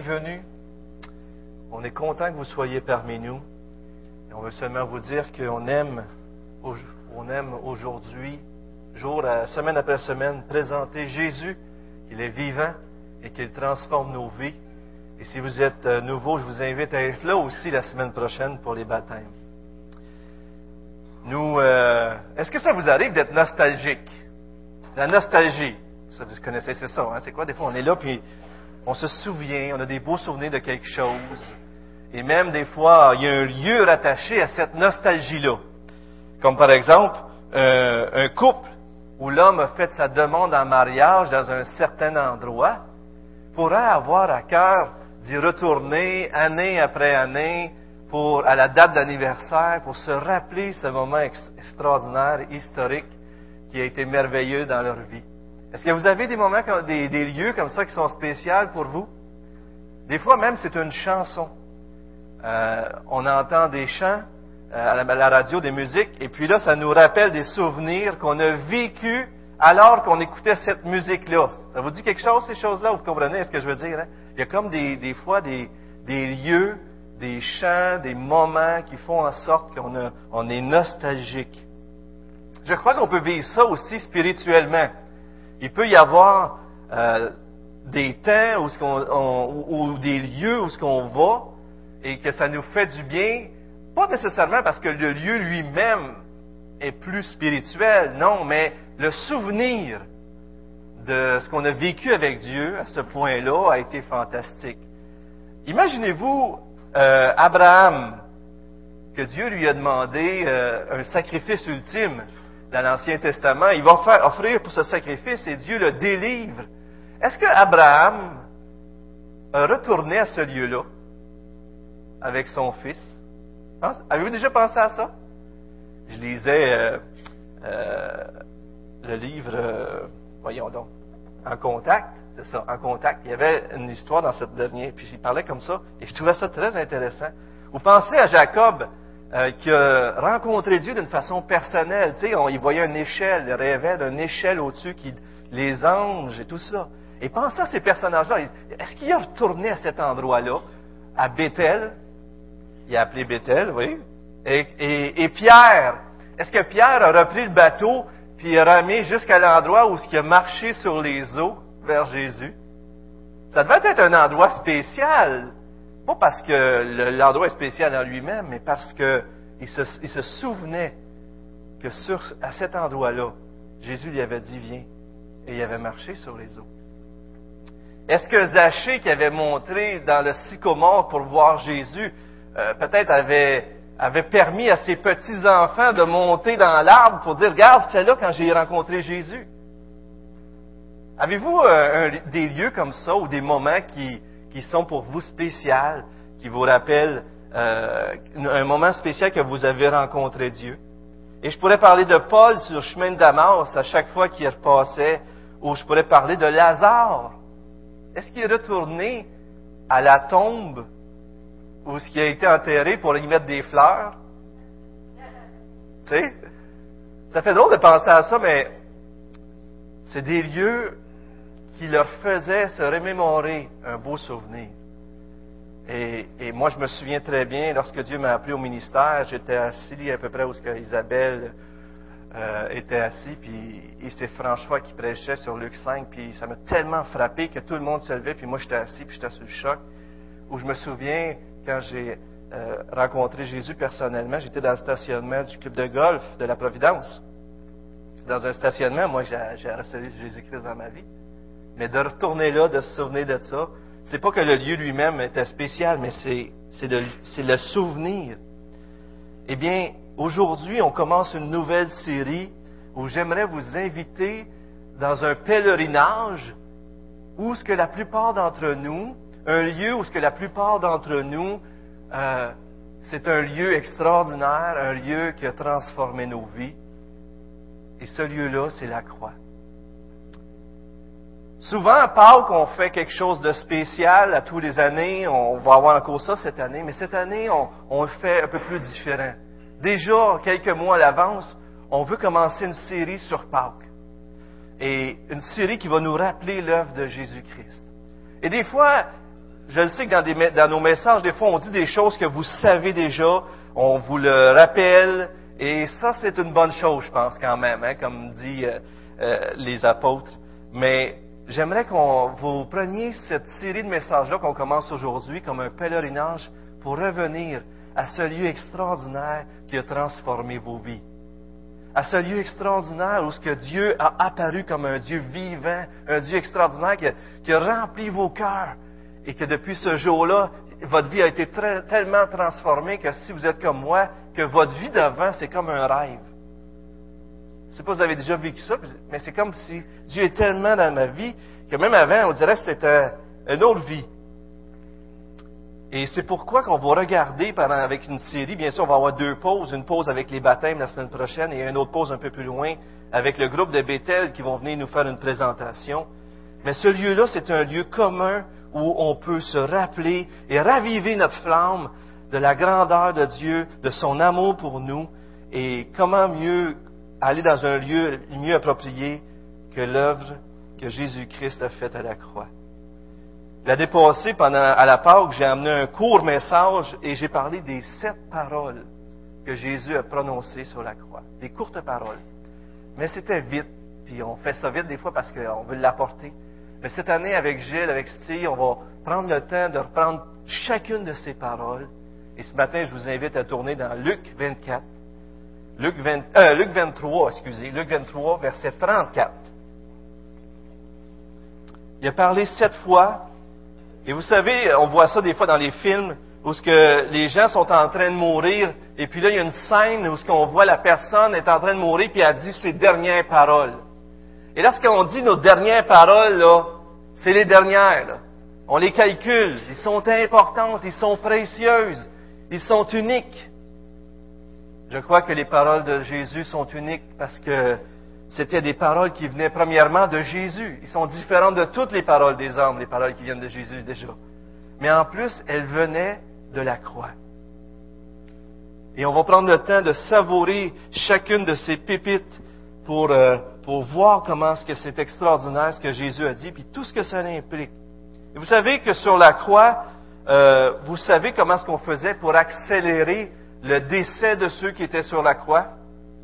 bienvenue. On est content que vous soyez parmi nous. Et on veut seulement vous dire qu'on aime, on aime aujourd'hui, jour, semaine après semaine, présenter Jésus, qu'il est vivant et qu'il transforme nos vies. Et si vous êtes euh, nouveau, je vous invite à être là aussi la semaine prochaine pour les baptêmes. Nous, euh, est-ce que ça vous arrive d'être nostalgique? La nostalgie. Ça, vous connaissez, c'est ça, hein? C'est quoi? Des fois, on est là, puis on se souvient, on a des beaux souvenirs de quelque chose. Et même des fois, il y a un lieu rattaché à cette nostalgie-là. Comme par exemple, euh, un couple où l'homme a fait sa demande en mariage dans un certain endroit pourrait avoir à cœur d'y retourner année après année pour, à la date d'anniversaire pour se rappeler ce moment extraordinaire, historique qui a été merveilleux dans leur vie. Est-ce que vous avez des moments, des, des, lieux comme ça qui sont spéciaux pour vous? Des fois même, c'est une chanson. Euh, on entend des chants euh, à, la, radio, des musiques, et puis là, ça nous rappelle des souvenirs qu'on a vécus alors qu'on écoutait cette musique-là. Ça vous dit quelque chose, ces choses-là? Vous comprenez ce que je veux dire? Hein? Il y a comme des, des fois des, des, lieux, des chants, des moments qui font en sorte qu'on on est nostalgique. Je crois qu'on peut vivre ça aussi spirituellement. Il peut y avoir euh, des temps ou des lieux où ce qu'on va et que ça nous fait du bien, pas nécessairement parce que le lieu lui-même est plus spirituel, non, mais le souvenir de ce qu'on a vécu avec Dieu à ce point-là a été fantastique. Imaginez-vous euh, Abraham, que Dieu lui a demandé euh, un sacrifice ultime dans l'Ancien Testament. Il va faire, offrir pour ce sacrifice et Dieu le délivre. Est-ce que Abraham a retourné à ce lieu-là avec son fils? Avez-vous déjà pensé à ça? Je lisais euh, euh, le livre, euh, voyons donc, En contact, c'est ça, En contact. Il y avait une histoire dans cette dernière, puis il parlait comme ça, et je trouvais ça très intéressant. Vous pensez à Jacob, euh, qui a rencontré Dieu d'une façon personnelle. Tu sais, on y voyait une échelle, il rêvait d'une échelle au-dessus, qui, les anges et tout ça. Et pensez à ces personnages-là. Est-ce qu'il a retourné à cet endroit-là, à Bethel? Il a appelé Bethel, oui. Et, Pierre, est-ce que Pierre a repris le bateau puis a ramé jusqu'à l'endroit où il a marché sur les eaux vers Jésus? Ça devait être un endroit spécial. Pas parce que l'endroit est spécial en lui-même, mais parce qu'il se, il se souvenait que sur, à cet endroit-là, Jésus lui avait dit viens, et il avait marché sur les eaux. Est-ce que Zachée, qui avait montré dans le sycomore pour voir Jésus, euh, peut-être avait, permis à ses petits-enfants de monter dans l'arbre pour dire, regarde, c'est là quand j'ai rencontré Jésus? Avez-vous euh, des lieux comme ça ou des moments qui, qui sont pour vous spéciales, qui vous rappellent euh, un moment spécial que vous avez rencontré Dieu. Et je pourrais parler de Paul sur le chemin de Damas à chaque fois qu'il repassait, ou je pourrais parler de Lazare. Est-ce qu'il est retourné à la tombe où ce qui a été enterré pour y mettre des fleurs? Tu sais? Ça fait drôle de penser à ça, mais c'est des lieux qui leur faisait se remémorer un beau souvenir. Et, moi, je me souviens très bien, lorsque Dieu m'a appelé au ministère, j'étais assis à peu près où Isabelle euh, était assis, puis c'est François qui prêchait sur Luc 5, puis ça m'a tellement frappé que tout le monde se levait, puis moi j'étais assis, puis j'étais sous le choc. Où je me souviens, quand j'ai euh, rencontré Jésus personnellement, j'étais dans le stationnement du club de golf de la Providence. Dans un stationnement, moi j'ai reçu Jésus-Christ dans ma vie. Mais de retourner là, de se souvenir de ça, c'est pas que le lieu lui-même était spécial, mais c'est le, le souvenir. Eh bien, aujourd'hui, on commence une nouvelle série où j'aimerais vous inviter dans un pèlerinage où ce que la plupart d'entre nous, un lieu où ce que la plupart d'entre nous, euh, c'est un lieu extraordinaire, un lieu qui a transformé nos vies. Et ce lieu-là, c'est la croix. Souvent, à Pâques, on fait quelque chose de spécial à tous les années. On va avoir encore ça cette année, mais cette année, on, le fait un peu plus différent. Déjà, quelques mois à l'avance, on veut commencer une série sur Pâques. Et une série qui va nous rappeler l'œuvre de Jésus-Christ. Et des fois, je le sais que dans, nos messages, des fois, on dit des choses que vous savez déjà, on vous le rappelle, et ça, c'est une bonne chose, je pense, quand même, hein, comme dit euh, euh, les apôtres. Mais j'aimerais qu'on vous preniez cette série de messages-là qu'on commence aujourd'hui comme un pèlerinage pour revenir à ce lieu extraordinaire qui a transformé vos vies. À ce lieu extraordinaire où ce que Dieu a apparu comme un Dieu vivant, un Dieu extraordinaire qui a, rempli vos cœurs et que depuis ce jour-là, votre vie a été tellement transformée que si vous êtes comme moi, que votre vie d'avant, c'est comme un rêve. Je ne sais pas si vous avez déjà vécu ça, mais c'est comme si Dieu est tellement dans ma vie que même avant, on dirait que c'était une autre vie. Et c'est pourquoi qu'on va regarder pendant, avec une série, bien sûr, on va avoir deux pauses, une pause avec les baptêmes la semaine prochaine et une autre pause un peu plus loin avec le groupe de Bethel qui vont venir nous faire une présentation. Mais ce lieu-là, c'est un lieu commun où on peut se rappeler et raviver notre flamme de la grandeur de Dieu, de son amour pour nous et comment mieux aller dans un lieu mieux approprié que l'œuvre que Jésus-Christ a faite à la croix. L'année passée, pendant, à la Pâque, j'ai amené un court message et j'ai parlé des sept paroles que Jésus a prononcées sur la croix. Des courtes paroles. Mais c'était vite. Puis on fait ça vite des fois parce qu'on veut l'apporter. Mais cette année, avec Gilles, avec Steve, on va prendre le temps de reprendre chacune de ces paroles. Et ce matin, je vous invite à tourner dans Luc 24. Luc, 20, euh, 23, excusez. Luc 23, verset 34. Il a parlé sept fois et vous savez, on voit ça des fois dans les films où ce que les gens sont en train de mourir, et puis là, il y a une scène où ce qu'on voit la personne est en train de mourir, puis elle dit ses dernières paroles. Et lorsqu'on dit nos dernières paroles, là, c'est les dernières. On les calcule. Ils sont importantes, ils sont précieuses, ils sont uniques. Je crois que les paroles de Jésus sont uniques parce que c'était des paroles qui venaient premièrement de Jésus. Ils sont différentes de toutes les paroles des hommes, les paroles qui viennent de Jésus déjà. Mais en plus, elles venaient de la croix. Et on va prendre le temps de savourer chacune de ces pépites pour, euh, pour voir comment ce que c'est extraordinaire ce que Jésus a dit, puis tout ce que ça implique. Et vous savez que sur la croix, euh, vous savez comment ce qu'on faisait pour accélérer le décès de ceux qui étaient sur la croix?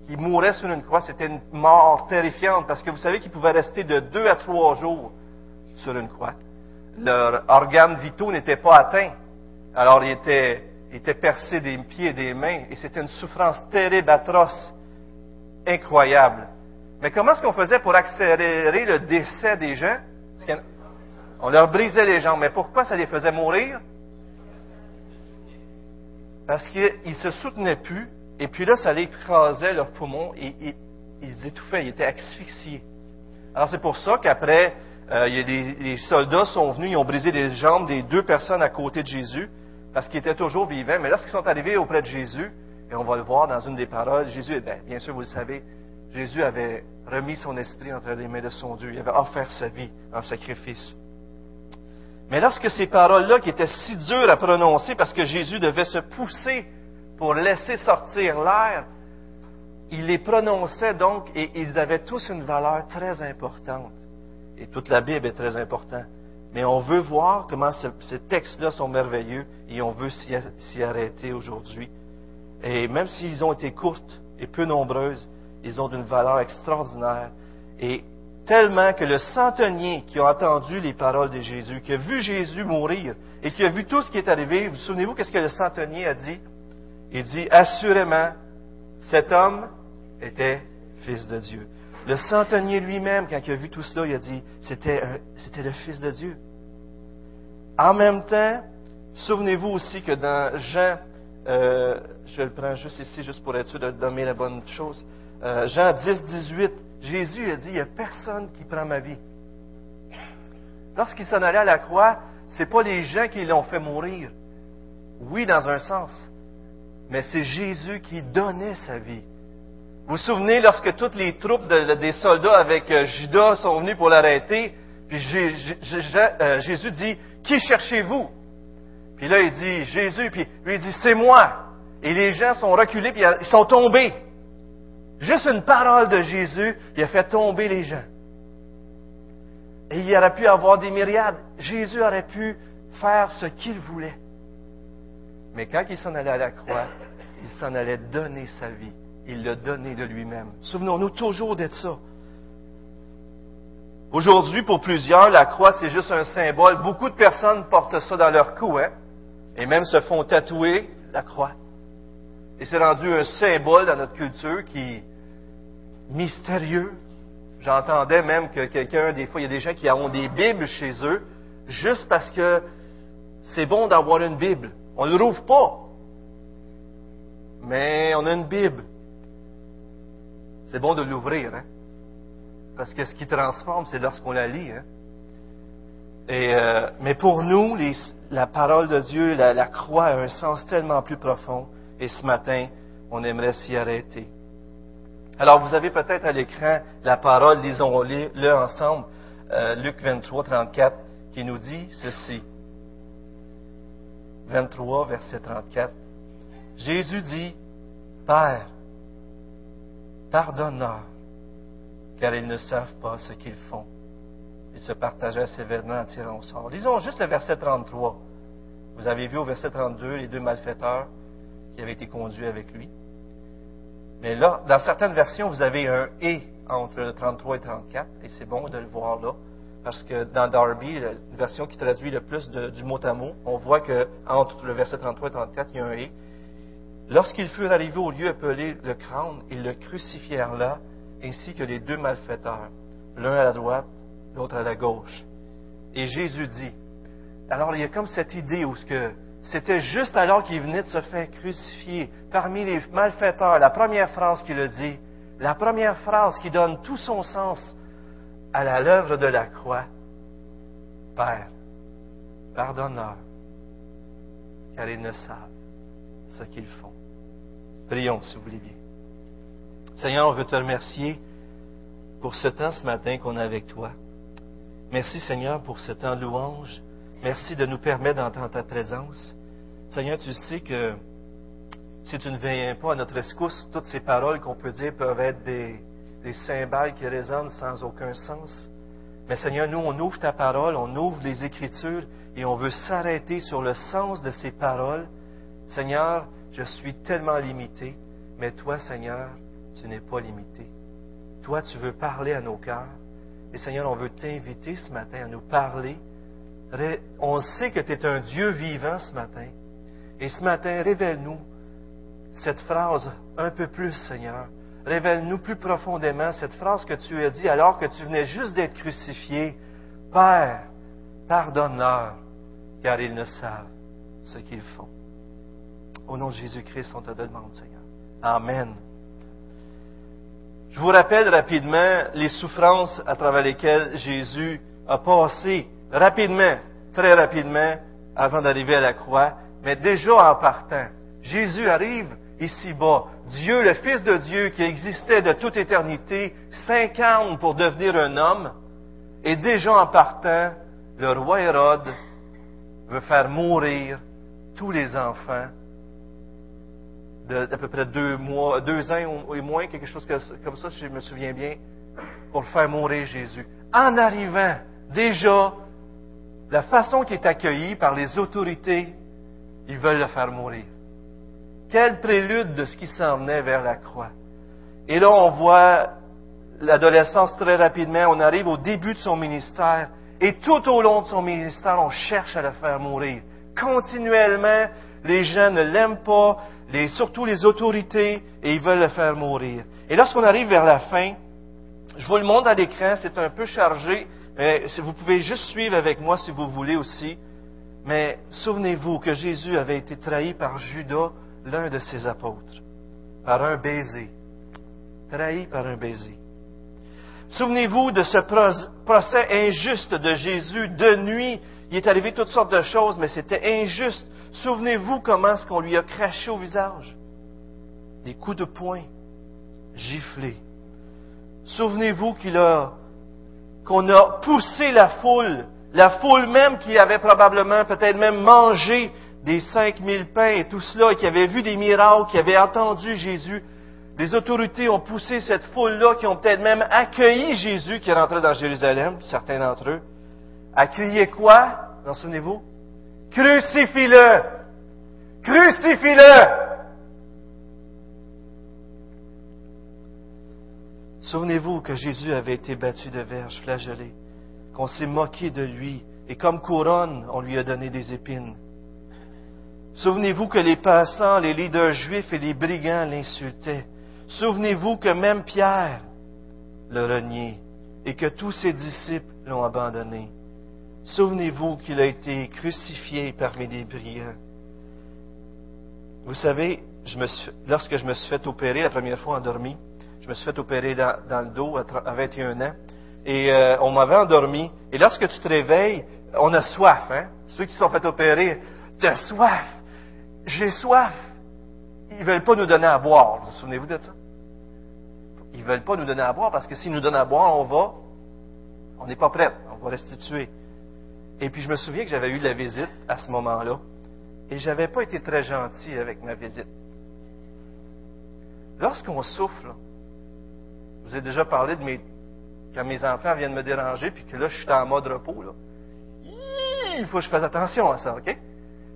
qui mouraient sur une croix, c'était une mort terrifiante parce que vous savez qu'ils pouvaient rester de deux à trois jours sur une croix. Leurs organes vitaux n'étaient pas atteints. Alors ils étaient, étaient percés des pieds et des mains et c'était une souffrance terrible, atroce, incroyable. Mais comment est-ce qu'on faisait pour accélérer le décès des gens? On leur brisait les jambes. Mais pourquoi ça les faisait mourir? Parce qu'ils ne se soutenaient plus et puis là, ça écrasait leurs poumons et, ils étouffaient, ils étaient asphyxiés. Alors c'est pour ça qu'après, euh, les, soldats sont venus, ils ont brisé les jambes des deux personnes à côté de Jésus, parce qu'ils étaient toujours vivants. Mais lorsqu'ils sont arrivés auprès de Jésus, et on va le voir dans une des paroles, Jésus, bien, bien sûr, vous le savez, Jésus avait remis son esprit entre les mains de son Dieu. Il avait offert sa vie en sacrifice. Mais lorsque ces paroles-là, qui étaient si dures à prononcer, parce que Jésus devait se pousser pour laisser sortir l'air, il les prononçait donc et ils avaient tous une valeur très importante. Et toute la Bible est très importante. Mais on veut voir comment ces textes-là sont merveilleux et on veut s'y arrêter aujourd'hui. Et même s'ils ont été courtes et peu nombreuses, ils ont d'une valeur extraordinaire. Et tellement que le centenier qui a entendu les paroles de Jésus, qui a vu Jésus mourir et qui a vu tout ce qui est arrivé, vous souvenez-vous qu'est-ce que le centenier a dit? Il dit, assurément, cet homme était fils de Dieu. Le centenier lui-même, quand il a vu tout cela, il a dit, c'était, le fils de Dieu. En même temps, souvenez-vous aussi que dans Jean, euh, je le prends juste ici, juste pour être sûr de donner la bonne chose, euh, Jean 10, 18, Jésus a dit, il n'y a personne qui prend ma vie. Lorsqu'il s'en allait à la croix, ce n'est pas les gens qui l'ont fait mourir. Oui, dans un sens, mais c'est Jésus qui donnait sa vie. Vous vous souvenez lorsque toutes les troupes des soldats avec euh, Judas sont venus pour l'arrêter, puis euh, Jésus dit, Qui cherchez-vous? Puis là, il dit, Jésus, puis lui, il dit, C'est moi. Et les gens sont reculés, puis ils sont tombés. Juste une parole de Jésus, il a fait tomber les gens. Et il aurait pu avoir des myriades. Jésus aurait pu faire ce qu'il voulait. Mais quand il s'en allait à la croix, il s'en allait donner sa vie. Il l'a donné de lui-même. Souvenons-nous toujours d'être ça. Aujourd'hui, pour plusieurs, la croix, c'est juste un symbole. Beaucoup de personnes portent ça dans leur cou, hein, et même se font tatouer la croix. Et c'est rendu un symbole dans notre culture qui mystérieux. J'entendais même que quelqu'un, des fois, il y a des gens qui ont des Bibles chez eux, juste parce que c'est bon d'avoir une Bible. On ne rouvre pas. Mais on a une Bible. C'est bon de l'ouvrir, hein? Parce que ce qui transforme, c'est lorsqu'on la lit. Hein? Euh, mais pour nous, la parole de Dieu, la, croix a un sens tellement plus profond. Et ce matin, on aimerait s'y arrêter. Alors, vous avez peut-être à l'écran la parole, lisons-le ensemble, euh, Luc 23, 34, qui nous dit ceci. 23, verset 34. Jésus dit, Père, pardonne-leur, car ils ne savent pas ce qu'ils font. Ils se partageaient sévèrement en tirant au sort. Lisons juste le verset 33. Vous avez vu au verset 32 les deux malfaiteurs qui avaient été conduits avec lui. Mais là, dans certaines versions, vous avez un et entre le 33 et 34, et c'est bon de le voir là, parce que dans Darby, la version qui traduit le plus du mot à mot, on voit que entre le verset 33 et 34, il y a un et. Lorsqu'ils furent arrivés au lieu appelé le crâne, ils le crucifièrent là, ainsi que les deux malfaiteurs, l'un à la droite, l'autre à la gauche. Et Jésus dit, alors il y a comme cette idée où ce que c'était juste alors qu'il venait de se faire crucifier parmi les malfaiteurs, la première phrase qu'il a dit, la première phrase qui donne tout son sens à l'œuvre de la croix. Père, pardonne-leur, car ils ne savent ce qu'ils font. Prions, si vous voulez bien. Seigneur, on veut te remercier pour ce temps ce matin qu'on a avec toi. Merci Seigneur pour ce temps de louange. Merci de nous permettre d'entendre ta présence. Seigneur, tu sais que si tu ne viens pas à notre escousse, toutes ces paroles qu'on peut dire peuvent être des, des cymbales qui résonnent sans aucun sens. Mais Seigneur, nous, on ouvre ta parole, on ouvre les Écritures et on veut s'arrêter sur le sens de ces paroles. Seigneur, je suis tellement limité, mais toi, Seigneur, tu n'es pas limité. Toi, tu veux parler à nos cœurs. Et Seigneur, on veut t'inviter ce matin à nous parler. On sait que tu es un Dieu vivant ce matin. Et ce matin, révèle-nous cette phrase un peu plus, Seigneur. Révèle-nous plus profondément cette phrase que tu as dit alors que tu venais juste d'être crucifié. Père, pardonne-leur, car ils ne savent ce qu'ils font. Au nom de Jésus-Christ, on te demande, Seigneur. Amen. Je vous rappelle rapidement les souffrances à travers lesquelles Jésus a passé rapidement, très rapidement, avant d'arriver à la croix, mais déjà en partant. Jésus arrive ici-bas. Dieu, le Fils de Dieu qui existait de toute éternité, s'incarne pour devenir un homme, et déjà en partant, le roi Hérode veut faire mourir tous les enfants d'à peu près deux mois, deux ans et moins, quelque chose comme ça, si je me souviens bien, pour faire mourir Jésus. En arrivant, déjà, la façon qu'il est accueilli par les autorités, ils veulent le faire mourir. Quel prélude de ce qui s'en venait vers la croix. Et là, on voit l'adolescence très rapidement, on arrive au début de son ministère, et tout au long de son ministère, on cherche à le faire mourir. Continuellement, les gens ne l'aiment pas, surtout les autorités, et ils veulent le faire mourir. Et lorsqu'on arrive vers la fin, je vous le montre à l'écran, c'est un peu chargé, vous pouvez juste suivre avec moi si vous voulez aussi. Mais souvenez-vous que Jésus avait été trahi par Judas, l'un de ses apôtres, par un baiser. Trahi par un baiser. Souvenez-vous de ce procès injuste de Jésus de nuit. Il est arrivé toutes sortes de choses, mais c'était injuste. Souvenez-vous comment est-ce qu'on lui a craché au visage. Des coups de poing, giflés. Souvenez-vous qu'il a, qu'on a poussé la foule, la foule même qui avait probablement peut-être même mangé des cinq mille pains et tout cela, et qui avait vu des miracles, qui avait entendu Jésus. Les autorités ont poussé cette foule-là, qui ont peut-être même accueilli Jésus qui est rentré dans Jérusalem, certains d'entre eux, à quoi? Vous en souvenez-vous? Crucifie-le. Crucifie-le. Souvenez-vous que Jésus avait été battu de verges, flagellé, qu'on s'est moqué de lui, et comme couronne, on lui a donné des épines. Souvenez-vous que les passants, les leaders juifs et les brigands l'insultaient. Souvenez-vous que même Pierre le renié et que tous ses disciples l'ont abandonné. Souvenez-vous qu'il a été crucifié parmi les brillants. Vous savez, lorsque je me suis fait opérer la première fois endormi, me suis fait opérer dans, le dos à, 21 ans, et euh, on m'avait endormi. Et lorsque tu te réveilles, on a soif, hein? Ceux qui sont fait opérer, tu as soif. J'ai soif. Ils veulent pas nous donner à boire. Vous, vous souvenez-vous de ça? Ils veulent pas nous donner à boire parce que s'ils nous donnent à boire, on va, on n'est pas prêt, on va restituer. Et puis je me souviens que j'avais eu la visite à ce moment-là, et j'avais pas été très gentil avec ma visite. Lorsqu'on souffle, je vous ai déjà parlé de mes, quand mes enfants viennent me déranger, puis que là, je suis en mode repos, là. Il faut que je fasse attention à ça, OK?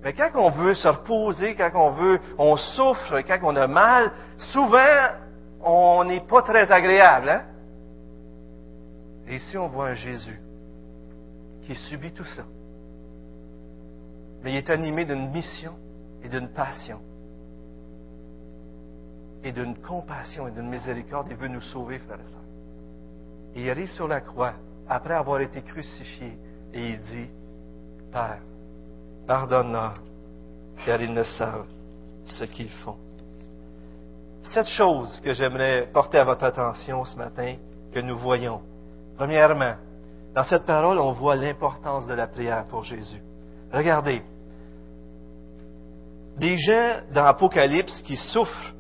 Mais quand on veut se reposer, quand on veut, on souffre, quand on a mal, souvent, on n'est pas très agréable, hein? Et ici, on voit un Jésus qui subit tout ça. Mais il est animé d'une mission et d'une passion et d'une compassion et d'une miséricorde. Il veut nous sauver, frères et sœurs. Et il arrive sur la croix après avoir été crucifié et il dit, Père, pardonne-leur, car ils ne savent ce qu'ils font. Sept choses que j'aimerais porter à votre attention ce matin, que nous voyons. Premièrement, dans cette parole, on voit l'importance de la prière pour Jésus. Regardez, des gens dans l'Apocalypse qui souffrent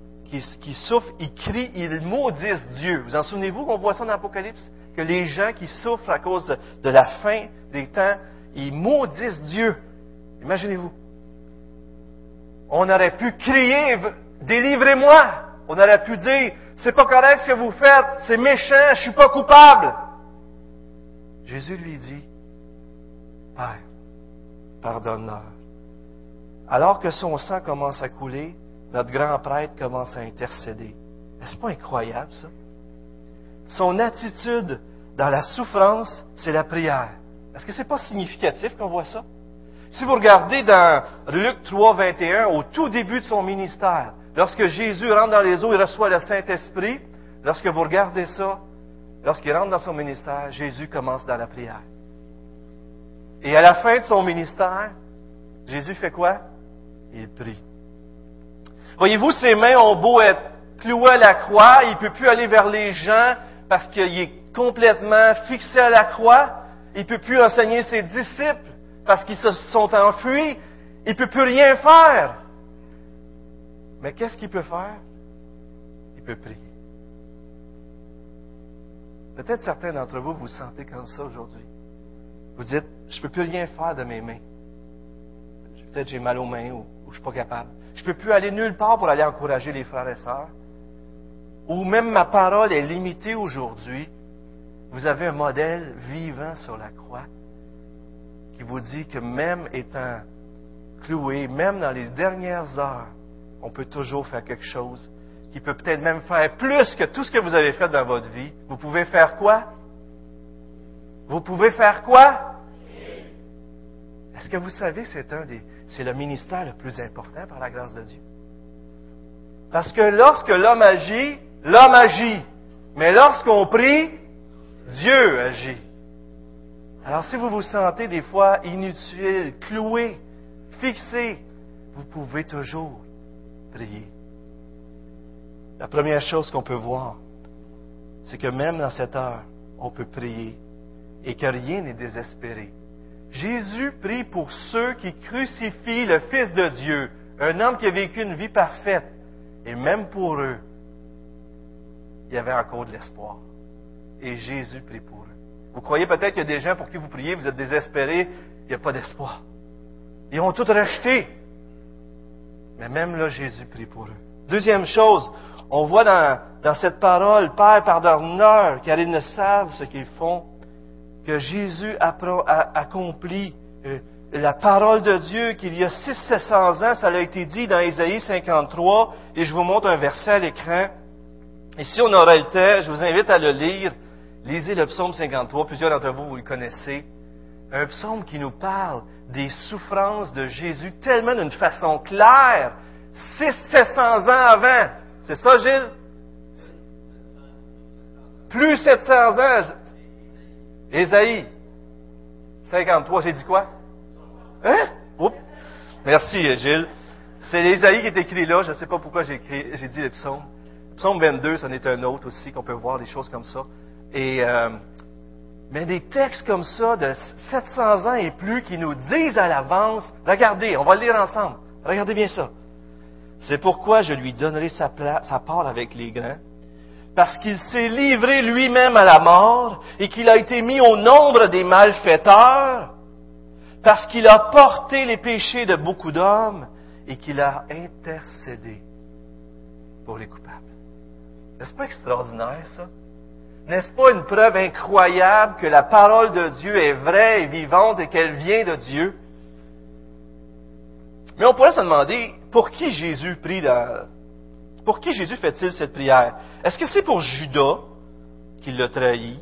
qui, souffrent, ils crient, ils maudissent Dieu. Vous en souvenez-vous qu'on voit ça dans l'Apocalypse? Que les gens qui souffrent à cause de, la fin des temps, ils maudissent Dieu. Imaginez-vous. On aurait pu crier, délivrez-moi. On aurait pu dire, c'est pas correct ce que vous faites, c'est méchant, je suis pas coupable. Jésus lui dit, Père, pardonne-leur. Alors que son sang commence à couler, notre grand prêtre commence à intercéder. Est-ce pas incroyable ça? Son attitude dans la souffrance, c'est la prière. Est-ce que c'est pas significatif qu'on voit ça? Si vous regardez dans Luc 3, 21, au tout début de son ministère, lorsque Jésus rentre dans les eaux, il reçoit le Saint-Esprit. Lorsque vous regardez ça, lorsqu'il rentre dans son ministère, Jésus commence dans la prière. Et à la fin de son ministère, Jésus fait quoi? Il prie. Voyez-vous, ses mains ont beau être clouées à la croix, il ne peut plus aller vers les gens parce qu'il est complètement fixé à la croix. Il ne peut plus enseigner ses disciples parce qu'ils se sont enfuis. Il ne peut plus rien faire. Mais qu'est-ce qu'il peut faire? Il peut prier. Peut-être certains d'entre vous vous sentez comme ça aujourd'hui. Vous dites, je ne peux plus rien faire de mes mains. Peut-être j'ai mal aux mains ou, ou je ne suis pas capable. Je ne peux plus aller nulle part pour aller encourager les frères et sœurs. Ou même ma parole est limitée aujourd'hui. Vous avez un modèle vivant sur la croix qui vous dit que même étant cloué, même dans les dernières heures, on peut toujours faire quelque chose qui peut peut-être même faire plus que tout ce que vous avez fait dans votre vie. Vous pouvez faire quoi? Vous pouvez faire quoi? Est-ce que vous savez, c'est un des, c'est le ministère le plus important par la grâce de Dieu. Parce que lorsque l'homme agit, l'homme agit. Mais lorsqu'on prie, Dieu agit. Alors si vous vous sentez des fois inutile, cloué, fixé, vous pouvez toujours prier. La première chose qu'on peut voir, c'est que même dans cette heure, on peut prier et que rien n'est désespéré. Jésus prie pour ceux qui crucifient le Fils de Dieu, un homme qui a vécu une vie parfaite. Et même pour eux, il y avait encore de l'espoir. Et Jésus prie pour eux. Vous croyez peut-être qu'il y a des gens pour qui vous priez, vous êtes désespérés, il n'y a pas d'espoir. Ils ont tout rejeté. Mais même là, Jésus prie pour eux. Deuxième chose, on voit dans, cette parole, Père, pardonne-leur, car ils ne savent ce qu'ils font que Jésus a accompli euh, la parole de Dieu qu'il y a 600-700 ans, ça a été dit dans Ésaïe 53, et je vous montre un verset à l'écran. Et si on aurait le temps, je vous invite à le lire. Lisez le psaume 53, plusieurs d'entre vous, vous le connaissez. Un psaume qui nous parle des souffrances de Jésus tellement d'une façon claire, 600-700 ans avant. C'est ça, Gilles? Plus 700 ans. Ésaïe 53, j'ai dit quoi? Hein? Oups. Merci, Gilles. C'est l'Ésaïe qui est écrit là. Je ne sais pas pourquoi j'ai, dit le psaume. psaume 22, c'en est un autre aussi, qu'on peut voir des choses comme ça. Et, euh, mais des textes comme ça, de 700 ans et plus, qui nous disent à l'avance, regardez, on va le lire ensemble. Regardez bien ça. C'est pourquoi je lui donnerai sa, sa part avec les grands, parce qu'il s'est livré lui-même à la mort et qu'il a été mis au nombre des malfaiteurs parce qu'il a porté les péchés de beaucoup d'hommes et qu'il a intercédé pour les coupables. N'est-ce pas extraordinaire ça? N'est-ce pas une preuve incroyable que la parole de Dieu est vraie et vivante et qu'elle vient de Dieu? Mais on pourrait se demander, pour qui Jésus prie dans... Pour qui Jésus fait-il cette prière? Est-ce que c'est pour Judas qui l'a trahi?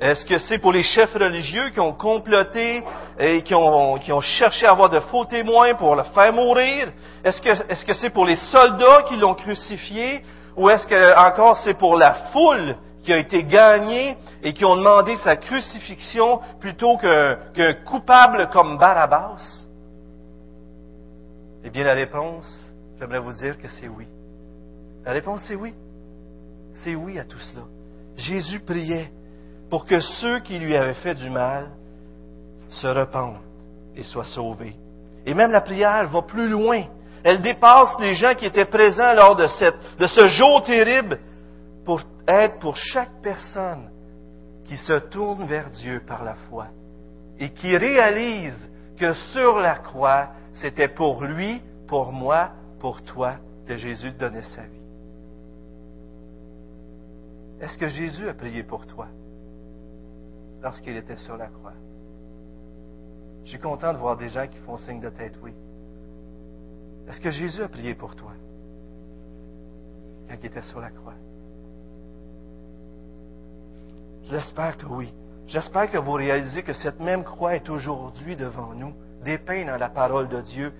Est-ce que c'est pour les chefs religieux qui ont comploté et qui ont, cherché à avoir de faux témoins pour le faire mourir? Est-ce que est-ce que c'est pour les soldats qui l'ont crucifié? Ou est-ce que encore c'est pour la foule qui a été gagnée et qui ont demandé sa crucifixion plutôt qu'un coupable comme Barabbas? Eh bien, la réponse, j'aimerais vous dire que c'est oui. La réponse, c'est oui. C'est oui à tout cela. Jésus priait pour que ceux qui lui avaient fait du mal se repentent et soient sauvés. Et même la prière va plus loin. Elle dépasse les gens qui étaient présents lors de, de ce jour terrible pour être pour chaque personne qui se tourne vers Dieu par la foi et qui réalise que sur la croix, c'était pour lui, pour moi, pour toi que Jésus donnait sa vie. Est-ce que Jésus a prié pour toi? lorsqu'il était sur la croix? Je suis content de voir des gens qui font signe de tête oui. Est-ce que Jésus a prié pour toi quand il était sur la croix? J'espère que oui. J'espère que vous réalisez que cette même croix est aujourd'hui devant nous, dépeinte dans la parole de Dieu,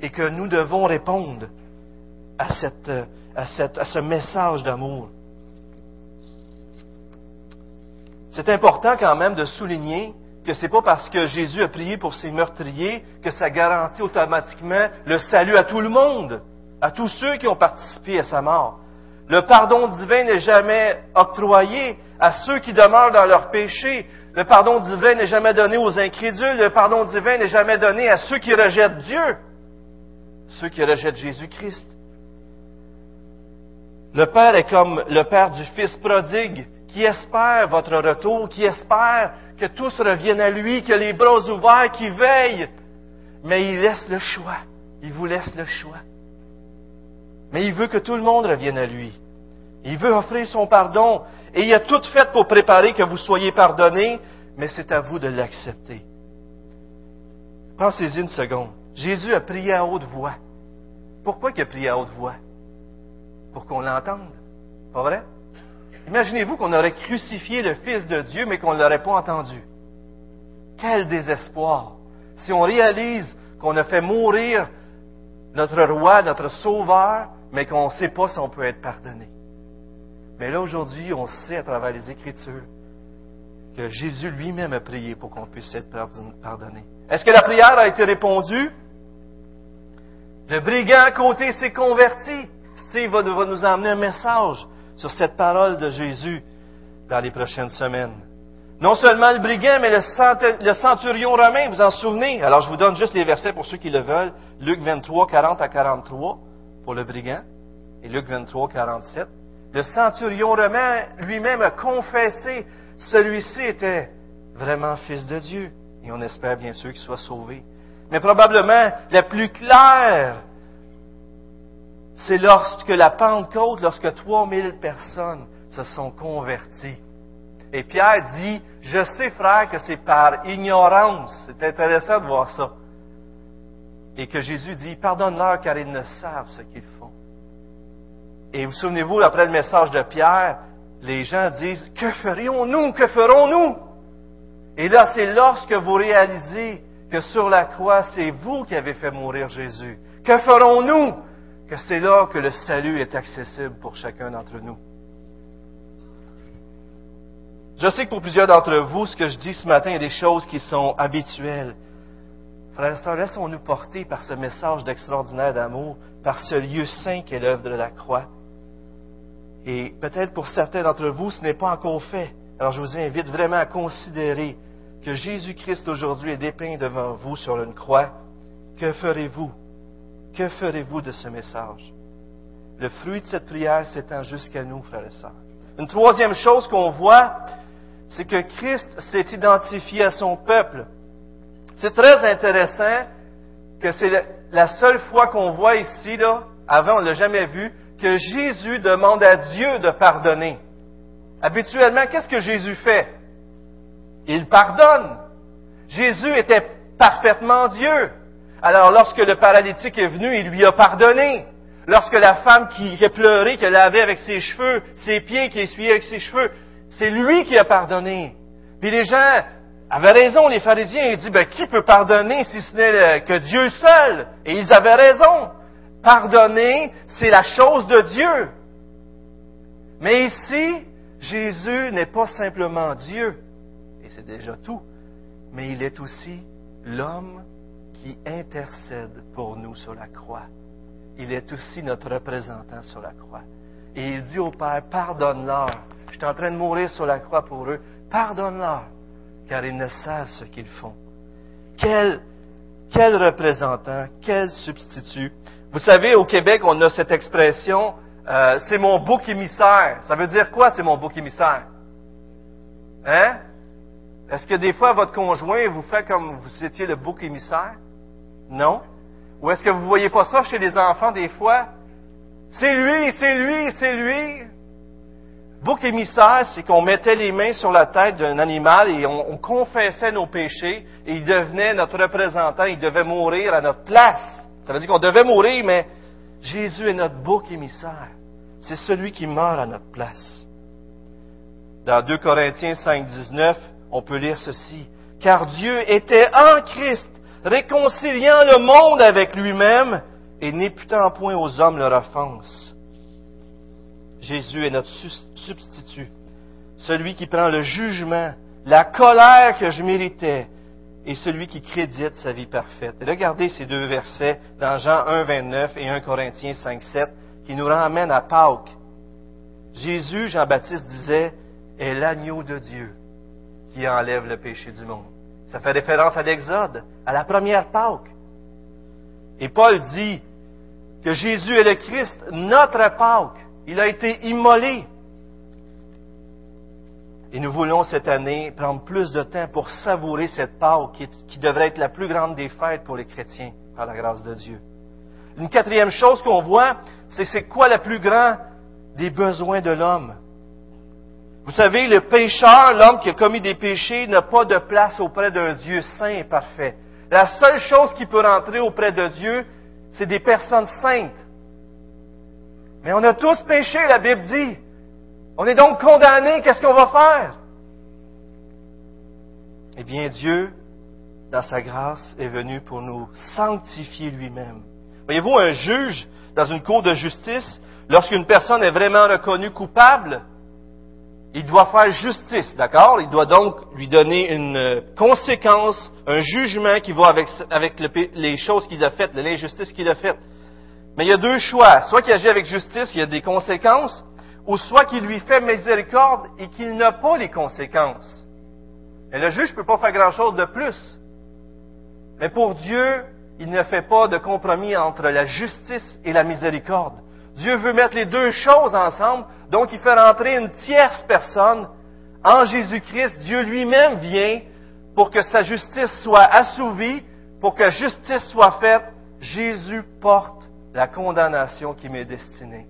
et que nous devons répondre à, cette, à ce message d'amour. C'est important quand même de souligner que c'est pas parce que Jésus a prié pour ses meurtriers que ça garantit automatiquement le salut à tout le monde, à tous ceux qui ont participé à sa mort. Le pardon divin n'est jamais octroyé à ceux qui demeurent dans leurs péchés. Le pardon divin n'est jamais donné aux incrédules. Le pardon divin n'est jamais donné à ceux qui rejettent Dieu, ceux qui rejettent Jésus-Christ. Le Père est comme le Père du Fils prodigue qui espère votre retour, qui espère que tous reviennent à lui, que les bras ouverts, qui veillent. Mais il laisse le choix. Il vous laisse le choix. Mais il veut que tout le monde revienne à lui. Il veut offrir son pardon. Et il a tout fait pour préparer que vous soyez pardonnés, mais c'est à vous de l'accepter. Pensez-y une seconde. Jésus a prié à haute voix. Pourquoi il a prié à haute voix? Pour qu'on l'entende. Pas vrai? Imaginez-vous qu'on aurait crucifié le Fils de Dieu, mais qu'on ne l'aurait pas entendu. Quel désespoir! Si on réalise qu'on a fait mourir notre roi, notre sauveur, mais qu'on ne sait pas si on peut être pardonné. Mais là, aujourd'hui, on sait à travers les Écritures que Jésus lui-même a prié pour qu'on puisse être pardonné. Est-ce que la prière a été répondue? Le brigand à côté s'est converti. Steve va nous emmener un message sur cette parole de Jésus dans les prochaines semaines. Non seulement le brigand, mais le centurion romain, vous en souvenez? Alors je vous donne juste les versets pour ceux qui le veulent. Luc 23, 40 à 43 pour le brigand et Luc 23, 47. Le centurion romain lui-même a confessé, celui-ci était vraiment fils de Dieu. Et on espère bien sûr qu'il soit sauvé. Mais probablement la plus claire c'est lorsque la Pentecôte, lorsque 3000 personnes se sont converties. Et Pierre dit, je sais frère que c'est par ignorance. C'est intéressant de voir ça. et que Jésus dit, pardonne-leur car ils ne savent ce qu'ils font. Et vous souvenez-vous, après le message de Pierre, les gens disent, que ferions-nous? Que ferons-nous? Et là, c'est lorsque vous réalisez que sur la croix, c'est vous qui avez fait mourir Jésus. Que ferons-nous? Que c'est là que le salut est accessible pour chacun d'entre nous. Je sais que pour plusieurs d'entre vous, ce que je dis ce matin est des choses qui sont habituelles. Frères et sœurs, laissons-nous porter par ce message d'extraordinaire d'amour, par ce lieu saint qu'est l'œuvre de la croix. Et peut-être pour certains d'entre vous, ce n'est pas encore fait. Alors je vous invite vraiment à considérer que Jésus-Christ aujourd'hui est dépeint devant vous sur une croix. Que ferez-vous? Que ferez-vous de ce message? Le fruit de cette prière s'étend jusqu'à nous, frères et sœurs. Une troisième chose qu'on voit, c'est que Christ s'est identifié à son peuple. C'est très intéressant que c'est la seule fois qu'on voit ici, là, avant on ne l'a jamais vu, que Jésus demande à Dieu de pardonner. Habituellement, qu'est-ce que Jésus fait? Il pardonne. Jésus était parfaitement Dieu. Alors lorsque le paralytique est venu, il lui a pardonné. Lorsque la femme qui a pleuré, qui lavait avec ses cheveux, ses pieds qui essuyait avec ses cheveux, c'est lui qui a pardonné. Puis les gens avaient raison, les pharisiens, ils disent, ben, qui peut pardonner si ce n'est que Dieu seul? Et ils avaient raison. Pardonner, c'est la chose de Dieu. Mais ici, Jésus n'est pas simplement Dieu, et c'est déjà tout, mais il est aussi l'homme qui intercède pour nous sur la croix. Il est aussi notre représentant sur la croix. Et il dit au Père, pardonne-leur. Je suis en train de mourir sur la croix pour eux. Pardonne-leur, car ils ne savent ce qu'ils font. Quel, représentant, quel substitut. Vous savez, au Québec, on a cette expression, euh, c'est mon bouc émissaire. Ça veut dire quoi, c'est mon bouc émissaire? Hein? Est-ce que des fois, votre conjoint vous fait comme vous étiez le bouc émissaire? Non? Ou est-ce que vous ne voyez pas ça chez les enfants des fois? C'est lui, c'est lui, c'est lui. Bouc émissaire, c'est qu'on mettait les mains sur la tête d'un animal et on, on, confessait nos péchés et il devenait notre représentant, il devait mourir à notre place. Ça veut dire qu'on devait mourir, mais Jésus est notre bouc émissaire. C'est celui qui meurt à notre place. Dans 2 Corinthiens 5, 19, on peut lire ceci. Car Dieu était en Christ, réconciliant le monde avec lui-même et n'éputant point aux hommes leur offense. Jésus est notre substitut, celui qui prend le jugement, la colère que je méritais, et celui qui crédite sa vie parfaite. regardez ces deux versets dans Jean 1, 29 et 1 Corinthiens 5, 7 qui nous ramènent à Pâques. Jésus, Jean-Baptiste disait, est l'agneau de Dieu qui enlève le péché du monde. Ça fait référence à l'Exode, à la première Pâques. Et Paul dit que Jésus est le Christ, notre Pâques. Il a été immolé. Et nous voulons cette année prendre plus de temps pour savourer cette Pâque qui, qui, devrait être la plus grande des fêtes pour les chrétiens, par la grâce de Dieu. Une quatrième chose qu'on voit, c'est c'est quoi le plus grand des besoins de l'homme? Vous savez, le pécheur, l'homme qui a commis des péchés, n'a pas de place auprès d'un Dieu saint et parfait. La seule chose qui peut rentrer auprès de Dieu, c'est des personnes saintes. Mais on a tous péché, la Bible dit. On est donc condamnés, qu'est-ce qu'on va faire? Eh bien, Dieu, dans sa grâce, est venu pour nous sanctifier lui-même. Voyez-vous, un juge, dans une cour de justice, lorsqu'une personne est vraiment reconnue coupable, il doit faire justice, d'accord? Il doit donc lui donner une conséquence, un jugement qui va avec, avec les choses qu'il a faites, l'injustice qu'il a faite. Mais il y a deux choix. Soit qu'il agit avec justice, il y a des conséquences, ou soit qu'il lui fait miséricorde et qu'il n'a pas les conséquences. Et le juge ne peut pas faire grand-chose de plus. Mais pour Dieu, il ne fait pas de compromis entre la justice et la miséricorde. Dieu veut mettre les deux choses ensemble, donc il fait rentrer une tierce personne en Jésus-Christ. Dieu lui-même vient pour que sa justice soit assouvie, pour que justice soit faite. Jésus porte la condamnation qui m'est destinée.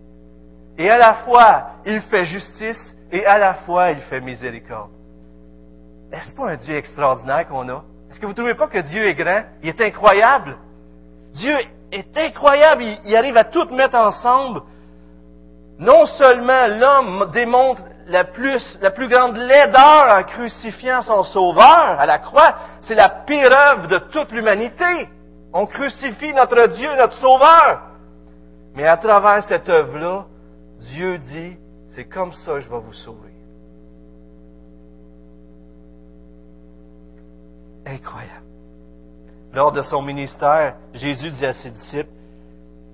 Et à la fois, il fait justice et à la fois, il fait miséricorde. Est-ce pas un Dieu extraordinaire qu'on a? Est-ce que vous ne trouvez pas que Dieu est grand? Il est incroyable. Dieu est incroyable, il, arrive à tout mettre ensemble. Non seulement l'homme démontre la plus, la plus grande laideur en crucifiant son sauveur à la croix, c'est la pire œuvre de toute l'humanité. On crucifie notre Dieu, notre sauveur. Mais à travers cette œuvre-là, Dieu dit, c'est comme ça que je vais vous sauver. Incroyable. Lors de son ministère, Jésus dit à ses disciples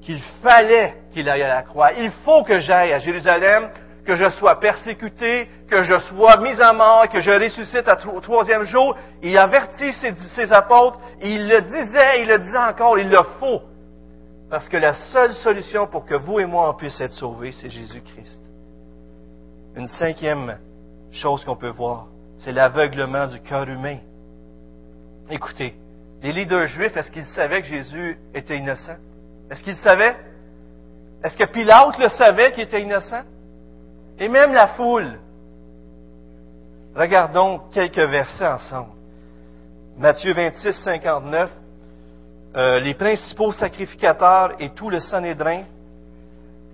qu'il fallait qu'il aille à la croix. Il faut que j'aille à Jérusalem, que je sois persécuté, que je sois mis à mort, que je ressuscite au troisième jour. Il avertit ses, apôtres, il le disait, il le disait encore, il le faut. Parce que la seule solution pour que vous et moi on puisse être sauvés, c'est Jésus-Christ. Une cinquième chose qu'on peut voir, c'est l'aveuglement du cœur humain. Écoutez, les leaders juifs, est-ce qu'ils savaient que Jésus était innocent? Est-ce qu'ils savaient? Est-ce que Pilate le savait qu'il était innocent? Et même la foule. Regardons quelques versets ensemble. Matthieu 26, 59. Euh, les principaux sacrificateurs et tout le Sanhédrin.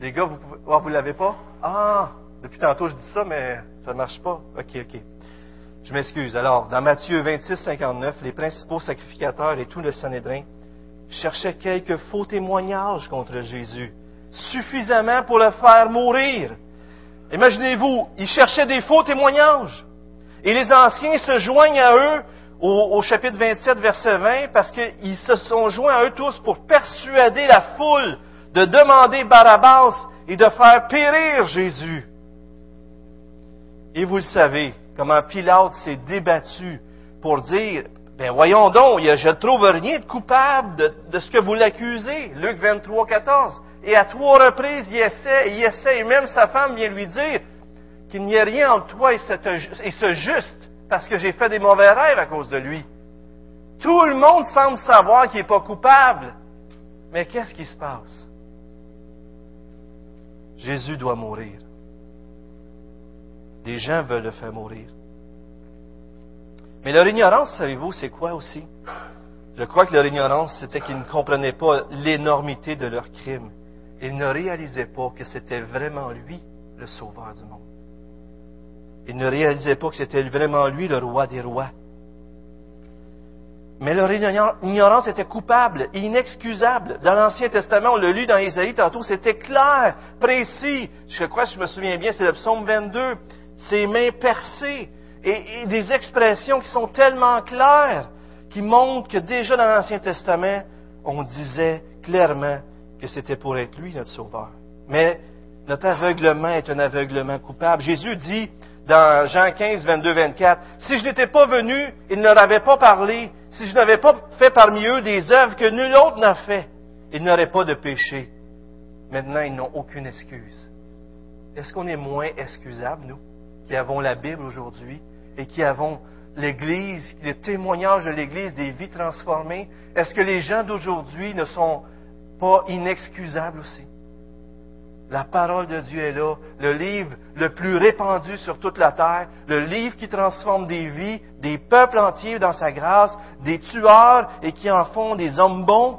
Les gars, vous ne oh, vous l'avez pas? Ah, depuis tantôt je dis ça, mais ça ne marche pas. OK, OK. Je m'excuse. Alors, dans Matthieu 26, 59, les principaux sacrificateurs et tout le Sanhédrin cherchaient quelques faux témoignages contre Jésus, suffisamment pour le faire mourir. Imaginez-vous, ils cherchaient des faux témoignages. Et les anciens se joignent à eux au, chapitre 27, verset 20, parce qu'ils se sont joints à eux tous pour persuader la foule de demander Barabbas et de faire périr Jésus. Et vous le savez, comment Pilate s'est débattu pour dire, ben voyons donc, je ne trouve rien de coupable de, ce que vous l'accusez. Luc 23, 14. Et à trois reprises, il essaie, il essaie, et même sa femme vient lui dire qu'il n'y a rien entre toi et, et ce juste, parce que j'ai fait des mauvais rêves à cause de lui. Tout le monde semble savoir qu'il n'est pas coupable. Mais qu'est-ce qui se passe? Jésus doit mourir. Les gens veulent le faire mourir. Mais leur ignorance, savez-vous, c'est quoi aussi? Je crois que leur ignorance, c'était qu'ils ne comprenaient pas l'énormité de leur crime. Ils ne réalisaient pas que c'était vraiment lui le sauveur du monde. Ils ne réalisaient pas que c'était vraiment lui le roi des rois. Mais leur ignorance était coupable, inexcusable. Dans l'Ancien Testament, on l'a lu dans Isaïe tantôt, c'était clair, précis. Je crois, je me souviens bien, c'est le psaume 22. Ses mains percées et, des expressions qui sont tellement claires, qui montrent que déjà dans l'Ancien Testament, on disait clairement que c'était pour être lui notre sauveur. Mais notre aveuglement est un aveuglement coupable. Jésus dit, dans Jean 15, 22, 24, Si je n'étais pas venu, ils ne leur avaient pas parlé. Si je n'avais pas fait parmi eux des œuvres que nul autre n'a fait, ils n'auraient pas de péché. Maintenant, ils n'ont aucune excuse. Est-ce qu'on est moins excusables, nous, qui avons la Bible aujourd'hui et qui avons l'Église, le témoignage de l'Église des vies transformées? Est-ce que les gens d'aujourd'hui ne sont pas inexcusables aussi? La parole de Dieu est là, le livre le plus répandu sur toute la terre, le livre qui transforme des vies, des peuples entiers dans sa grâce, des tueurs et qui en font des hommes bons.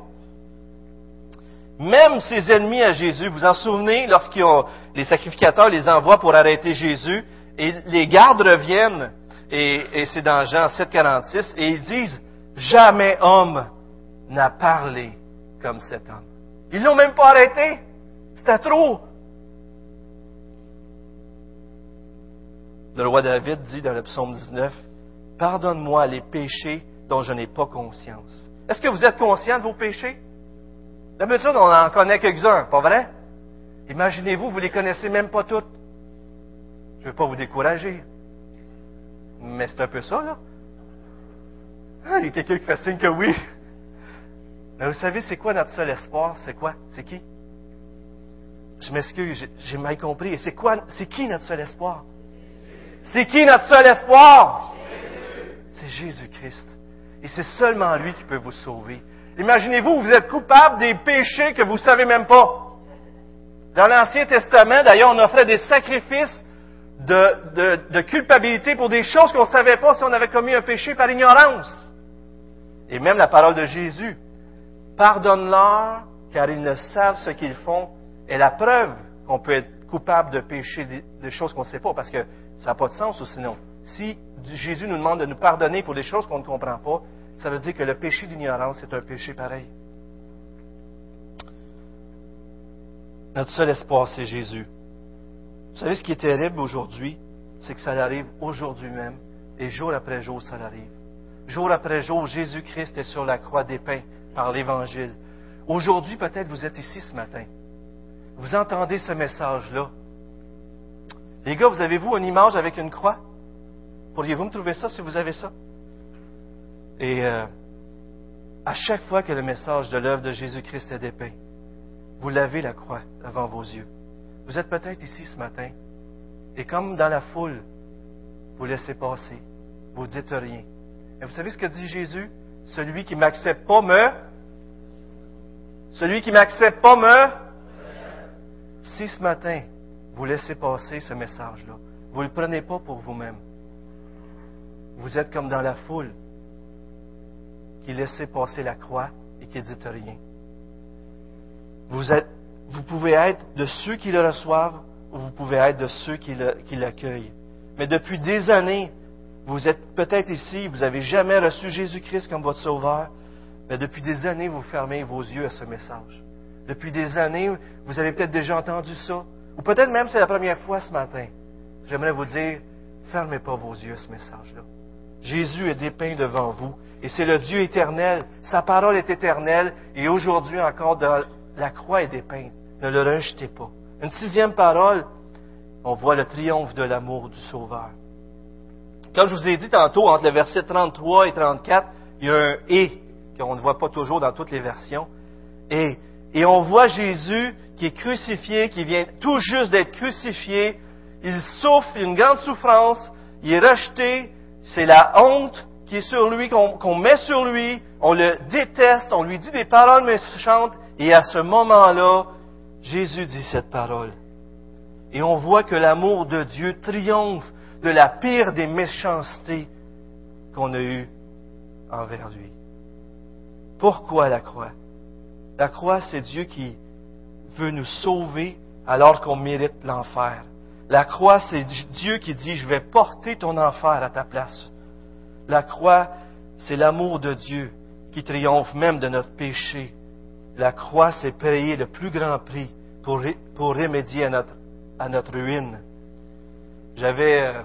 Même ses ennemis à Jésus, vous en souvenez, lorsqu'ils ont, les sacrificateurs les envoient pour arrêter Jésus, et les gardes reviennent, et, c'est dans Jean 7,46, et ils disent, jamais homme n'a parlé comme cet homme. Ils l'ont même pas arrêté. C'était trop. Le roi David dit dans le psaume 19, Pardonne-moi les péchés dont je n'ai pas conscience. Est-ce que vous êtes conscient de vos péchés? D'habitude, on en connaît quelques-uns, pas vrai? Imaginez-vous, vous ne les connaissez même pas toutes. Je ne veux pas vous décourager. Mais c'est un peu ça, là. Ah, il y a quelqu'un qui fait signe que oui. Mais vous savez, c'est quoi notre seul espoir? C'est quoi? C'est qui? Je m'excuse, j'ai mal compris. Et c'est quoi, c'est qui notre seul espoir? C'est qui notre seul espoir? C'est Jésus-Christ. Et c'est seulement lui qui peut vous sauver. Imaginez-vous, vous êtes coupable des péchés que vous ne savez même pas. Dans l'Ancien Testament, d'ailleurs, on offrait des sacrifices de, de culpabilité pour des choses qu'on ne savait pas si on avait commis un péché par ignorance. Et même la parole de Jésus Pardonne-leur, car ils ne savent ce qu'ils font, est la preuve qu'on peut être coupable de pécher des, choses qu'on ne sait pas, parce que ça n'a pas de sens ou sinon. Si Jésus nous demande de nous pardonner pour des choses qu'on ne comprend pas, ça veut dire que le péché d'ignorance est un péché pareil. Notre seul espoir, c'est Jésus. Vous savez ce qui est terrible aujourd'hui? C'est que ça arrive aujourd'hui même, et jour après jour, ça arrive. Jour après jour, Jésus-Christ est sur la croix dépeint par l'Évangile. Aujourd'hui, peut-être vous êtes ici ce matin. Vous entendez ce message-là. Les gars, vous avez-vous une image avec une croix? Pourriez-vous me trouver ça si vous avez ça? Et euh, à chaque fois que le message de l'œuvre de Jésus-Christ est dépeint, vous lavez la croix devant vos yeux. Vous êtes peut-être ici ce matin, et comme dans la foule, vous laissez passer, vous dites rien. Et vous savez ce que dit Jésus? Celui qui m'accepte pas me. Celui qui m'accepte pas me. Si ce matin, vous laissez passer ce message-là, vous ne le prenez pas pour vous-même. Vous êtes comme dans la foule qui laissez passer la croix et qui ne dit rien. Vous, êtes, vous pouvez être de ceux qui le reçoivent ou vous pouvez être de ceux qui, l'accueillent. Mais depuis des années, vous êtes peut-être ici, vous n'avez jamais reçu Jésus-Christ comme votre sauveur, mais depuis des années, vous fermez vos yeux à ce message. Depuis des années, vous avez peut-être déjà entendu ça, ou peut-être même c'est la première fois ce matin. J'aimerais vous dire, fermez pas vos yeux à ce message-là. Jésus est dépeint devant vous, et c'est le Dieu éternel. Sa parole est éternelle, et aujourd'hui encore, la croix est dépeinte. Ne le rejetez pas. Une sixième parole, on voit le triomphe de l'amour du Sauveur. Comme je vous ai dit tantôt, entre le verset 33 et 34, il y a un et qu'on ne voit pas toujours dans toutes les versions. Et, on voit Jésus qui est crucifié, qui vient tout juste d'être crucifié. Il souffre, une grande souffrance, il est rejeté, c'est la honte qui est sur lui, qu'on met sur lui, on le déteste, on lui dit des paroles méchantes, et à ce moment-là, Jésus dit cette parole. Et on voit que l'amour de Dieu triomphe de la pire des méchancetés qu'on a eues envers lui. Pourquoi la croix? La croix, c'est Dieu qui veut nous sauver alors qu'on mérite l'enfer. La croix, c'est Dieu qui dit, je vais porter ton enfer à ta place. La croix, c'est l'amour de Dieu qui triomphe même de notre péché. La croix, c'est payer le plus grand prix pour, pour remédier à notre, à notre ruine. J'avais euh,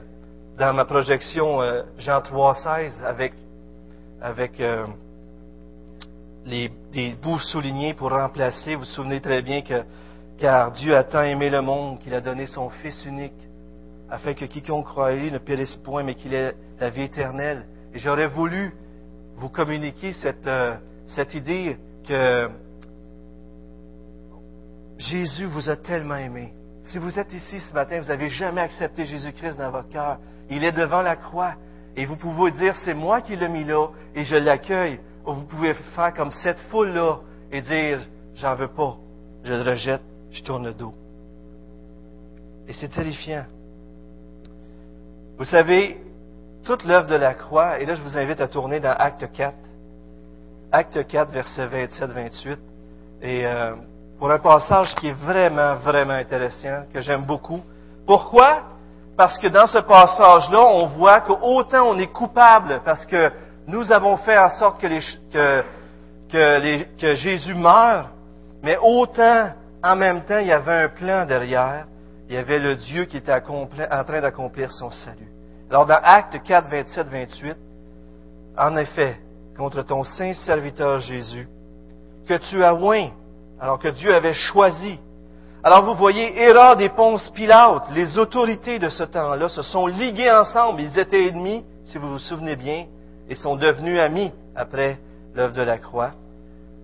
dans ma projection euh, Jean 3,16 avec, avec euh, les, des bouts soulignés pour remplacer. Vous vous souvenez très bien que car Dieu a tant aimé le monde qu'il a donné son Fils unique, afin que quiconque croit lui ne périsse point, mais qu'il ait la vie éternelle. Et j'aurais voulu vous communiquer cette, cette idée que Jésus vous a tellement aimé. Si vous êtes ici ce matin, vous n'avez jamais accepté Jésus-Christ dans votre cœur, il est devant la croix. Et vous pouvez dire, c'est moi qui l'ai mis là et je l'accueille. Ou vous pouvez faire comme cette foule-là et dire, j'en veux pas, je le rejette, je tourne le dos. Et c'est terrifiant. Vous savez, toute l'œuvre de la croix, et là je vous invite à tourner dans Acte 4, Acte 4, versets 27-28, et euh, pour un passage qui est vraiment, vraiment intéressant, que j'aime beaucoup. Pourquoi? Parce que dans ce passage-là, on voit qu'autant on est coupable parce que nous avons fait en sorte que, les, que, que, les, que Jésus meure, mais autant en même temps, il y avait un plan derrière. Il y avait le Dieu qui était en train d'accomplir son salut. Alors, dans Acte 4, 27, 28, en effet, contre ton saint serviteur Jésus, que tu as oint, alors que Dieu avait choisi. Alors vous voyez, Hérode et Ponce Pilate, les autorités de ce temps-là, se sont ligués ensemble. Ils étaient ennemis, si vous vous souvenez bien, et sont devenus amis après l'œuvre de la croix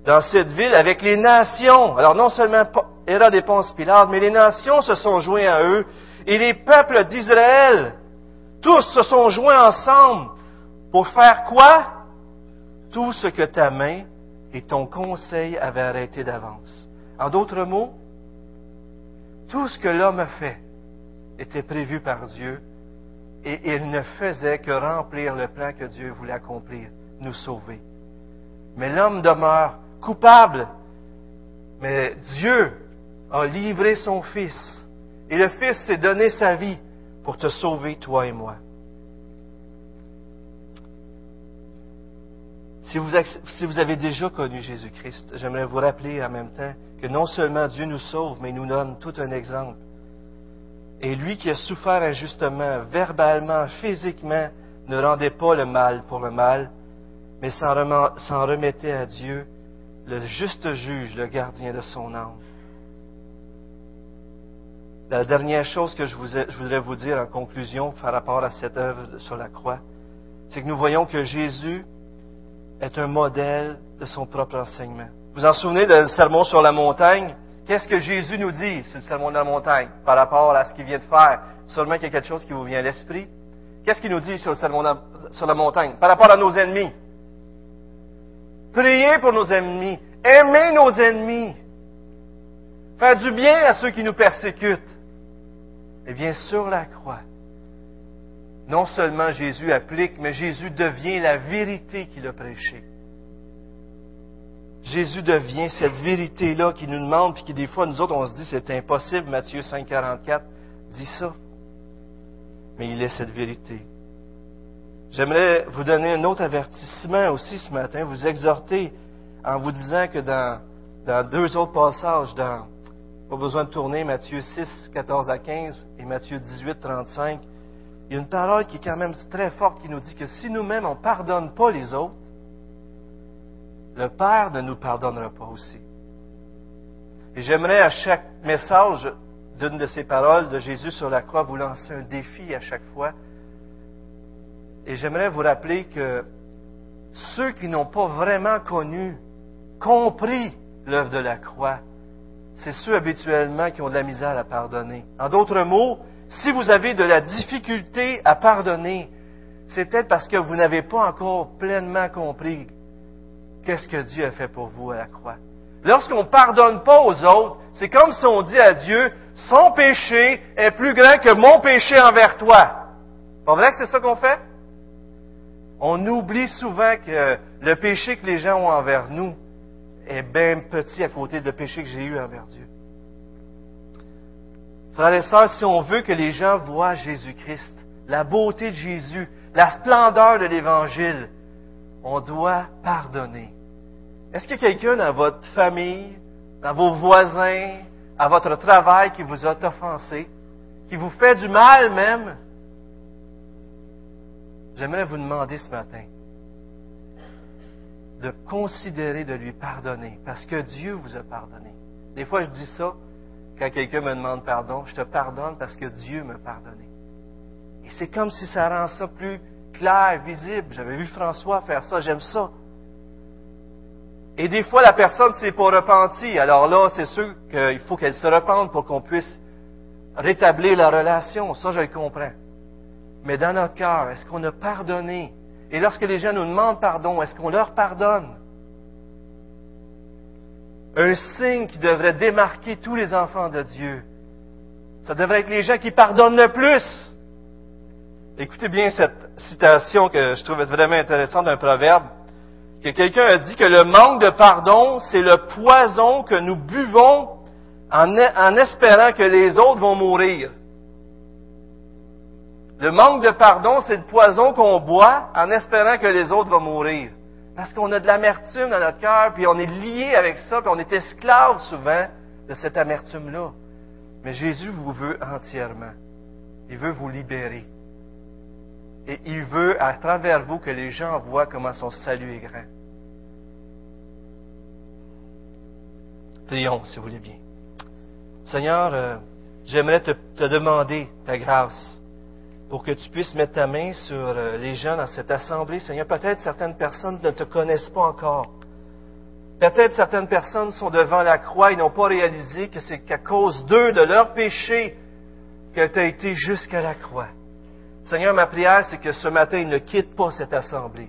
dans cette ville avec les nations. Alors non seulement Hérode et Ponce Pilate, mais les nations se sont joints à eux et les peuples d'Israël, tous se sont joints ensemble pour faire quoi? Tout ce que ta main et ton conseil avaient arrêté d'avance. En d'autres mots, tout ce que l'homme a fait était prévu par Dieu et il ne faisait que remplir le plan que Dieu voulait accomplir, nous sauver. Mais l'homme demeure coupable. Mais Dieu a livré son Fils. Et le Fils s'est donné sa vie pour te sauver, toi et moi. Si vous, avez déjà connu Jésus-Christ, j'aimerais vous rappeler en même temps que non seulement Dieu nous sauve, mais il nous donne tout un exemple. Et lui qui a souffert injustement, verbalement, physiquement, ne rendait pas le mal pour le mal, mais s'en remettait à Dieu, le juste juge, le gardien de son âme. La dernière chose que je, je voudrais vous dire en conclusion par rapport à cette œuvre sur la croix, c'est que nous voyons que Jésus est un modèle de son propre enseignement. Vous en souvenez du sermon sur la montagne? Qu'est-ce que Jésus nous dit sur le sermon de la montagne par rapport à ce qu'il vient de faire? Seulement qu'il y a quelque chose qui vous vient à l'esprit. Qu'est-ce qu'il nous dit sur le sermon sur la montagne? Par rapport à nos ennemis? Priez pour nos ennemis. Aimez nos ennemis. Faire du bien à ceux qui nous persécutent. Et bien sur la croix, non seulement Jésus applique, mais Jésus devient la vérité qu'il a prêchée. Jésus devient cette vérité-là qui nous demande, puis qui des fois, nous autres, on se dit c'est impossible, Matthieu 5, 44 dit ça. Mais il est cette vérité. J'aimerais vous donner un autre avertissement aussi ce matin, vous exhorter en vous disant que dans, deux autres passages, dans, pas besoin de tourner, Matthieu 6, 14 à 15 et Matthieu 18, 35, il y a une parole qui est quand même très forte qui nous dit que si nous-mêmes on ne pardonne pas les autres, le Père ne nous pardonnera pas aussi. Et j'aimerais à chaque message d'une de ces paroles de Jésus sur la croix vous lancer un défi à chaque fois. Et j'aimerais vous rappeler que ceux qui n'ont pas vraiment connu, compris l'œuvre de la croix, c'est ceux habituellement qui ont de la misère à pardonner. En d'autres mots, si vous avez de la difficulté à pardonner, c'est peut-être parce que vous n'avez pas encore pleinement compris qu'est-ce que Dieu a fait pour vous à la croix. Lorsqu'on ne pardonne pas aux autres, c'est comme si on dit à Dieu, son péché est plus grand que mon péché envers toi. Pas vrai que c'est ça qu'on fait? On oublie souvent que le péché que les gens ont envers nous est bien petit à côté le péché que j'ai eu envers Dieu. Frères et sœurs, si on veut que les gens voient Jésus-Christ, la beauté de Jésus, la splendeur de l'Évangile, on doit pardonner. Est-ce a quelqu'un dans votre famille, dans vos voisins, à votre travail qui vous a offensé, qui vous fait du mal même? J'aimerais vous demander ce matin de considérer de lui pardonner, parce que Dieu vous a pardonné. Des fois, je dis ça, quand quelqu'un me demande pardon, je te pardonne parce que Dieu m'a pardonné. Et c'est comme si ça rend ça plus clair, visible. J'avais vu François faire ça, j'aime ça. Et des fois, la personne ne s'est pas repentie. Alors là, c'est sûr qu'il faut qu'elle se repente pour qu'on puisse rétablir la relation. Ça, je le comprends. Mais dans notre cœur, est-ce qu'on a pardonné? Et lorsque les gens nous demandent pardon, est-ce qu'on leur pardonne? Un signe qui devrait démarquer tous les enfants de Dieu. Ça devrait être les gens qui pardonnent le plus. Écoutez bien cette citation que je trouve vraiment intéressante d'un proverbe, que quelqu'un a dit que le manque de pardon, c'est le poison que nous buvons en, en espérant que les autres vont mourir. Le manque de pardon, c'est le poison qu'on boit en espérant que les autres vont mourir. Parce qu'on a de l'amertume dans notre cœur, puis on est lié avec ça, puis on est esclave souvent de cette amertume-là. Mais Jésus vous veut entièrement. Il veut vous libérer. Et il veut, à travers vous, que les gens voient comment son salut est grand. Prions, si vous voulez bien. Seigneur, euh, j'aimerais te, te demander ta grâce pour que tu puisses mettre ta main sur euh, les gens dans cette assemblée. Seigneur, peut-être certaines personnes ne te connaissent pas encore. Peut-être certaines personnes sont devant la croix et n'ont pas réalisé que c'est qu'à cause d'eux, de leur péché, que tu été jusqu'à la croix. Seigneur, ma prière, c'est que ce matin, ils ne quittent pas cette assemblée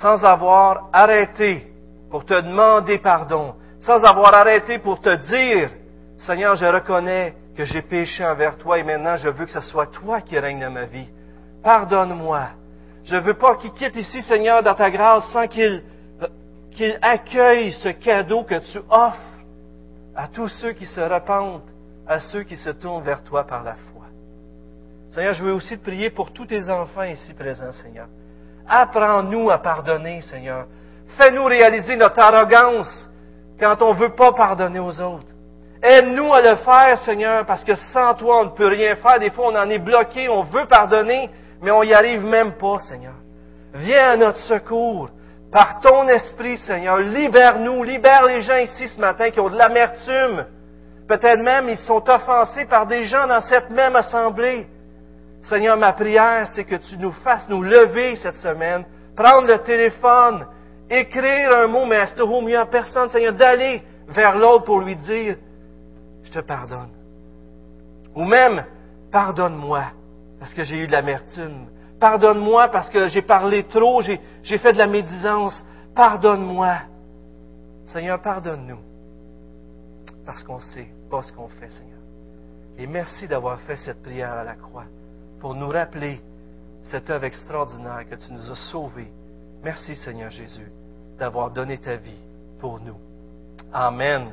sans avoir arrêté pour te demander pardon, sans avoir arrêté pour te dire, Seigneur, je reconnais j'ai péché envers toi et maintenant je veux que ce soit toi qui règne dans ma vie. Pardonne-moi. Je ne veux pas qu'il quitte ici, Seigneur, dans ta grâce sans qu'il qu'ils accueillent ce cadeau que tu offres à tous ceux qui se repentent, à ceux qui se tournent vers toi par la foi. Seigneur, je veux aussi te prier pour tous tes enfants ici présents, Seigneur. Apprends-nous à pardonner, Seigneur. Fais-nous réaliser notre arrogance quand on ne veut pas pardonner aux autres. Aide-nous à le faire, Seigneur, parce que sans toi, on ne peut rien faire. Des fois, on en est bloqué, on veut pardonner, mais on n'y arrive même pas, Seigneur. Viens à notre secours. Par ton esprit, Seigneur, libère-nous, libère les gens ici ce matin qui ont de l'amertume. Peut-être même ils sont offensés par des gens dans cette même assemblée. Seigneur, ma prière, c'est que tu nous fasses nous lever cette semaine, prendre le téléphone, écrire un mot, mais à ce il n'y a personne, Seigneur, d'aller vers l'autre pour lui dire, je te pardonne. Ou même, pardonne-moi, parce que j'ai eu de l'amertume. Pardonne-moi parce que j'ai parlé trop, j'ai fait de la médisance. Pardonne-moi. Seigneur, pardonne-nous. Parce qu'on sait pas ce qu'on fait, Seigneur. Et merci d'avoir fait cette prière à la croix pour nous rappeler cette œuvre extraordinaire que tu nous as sauvés. Merci, Seigneur Jésus, d'avoir donné ta vie pour nous. Amen.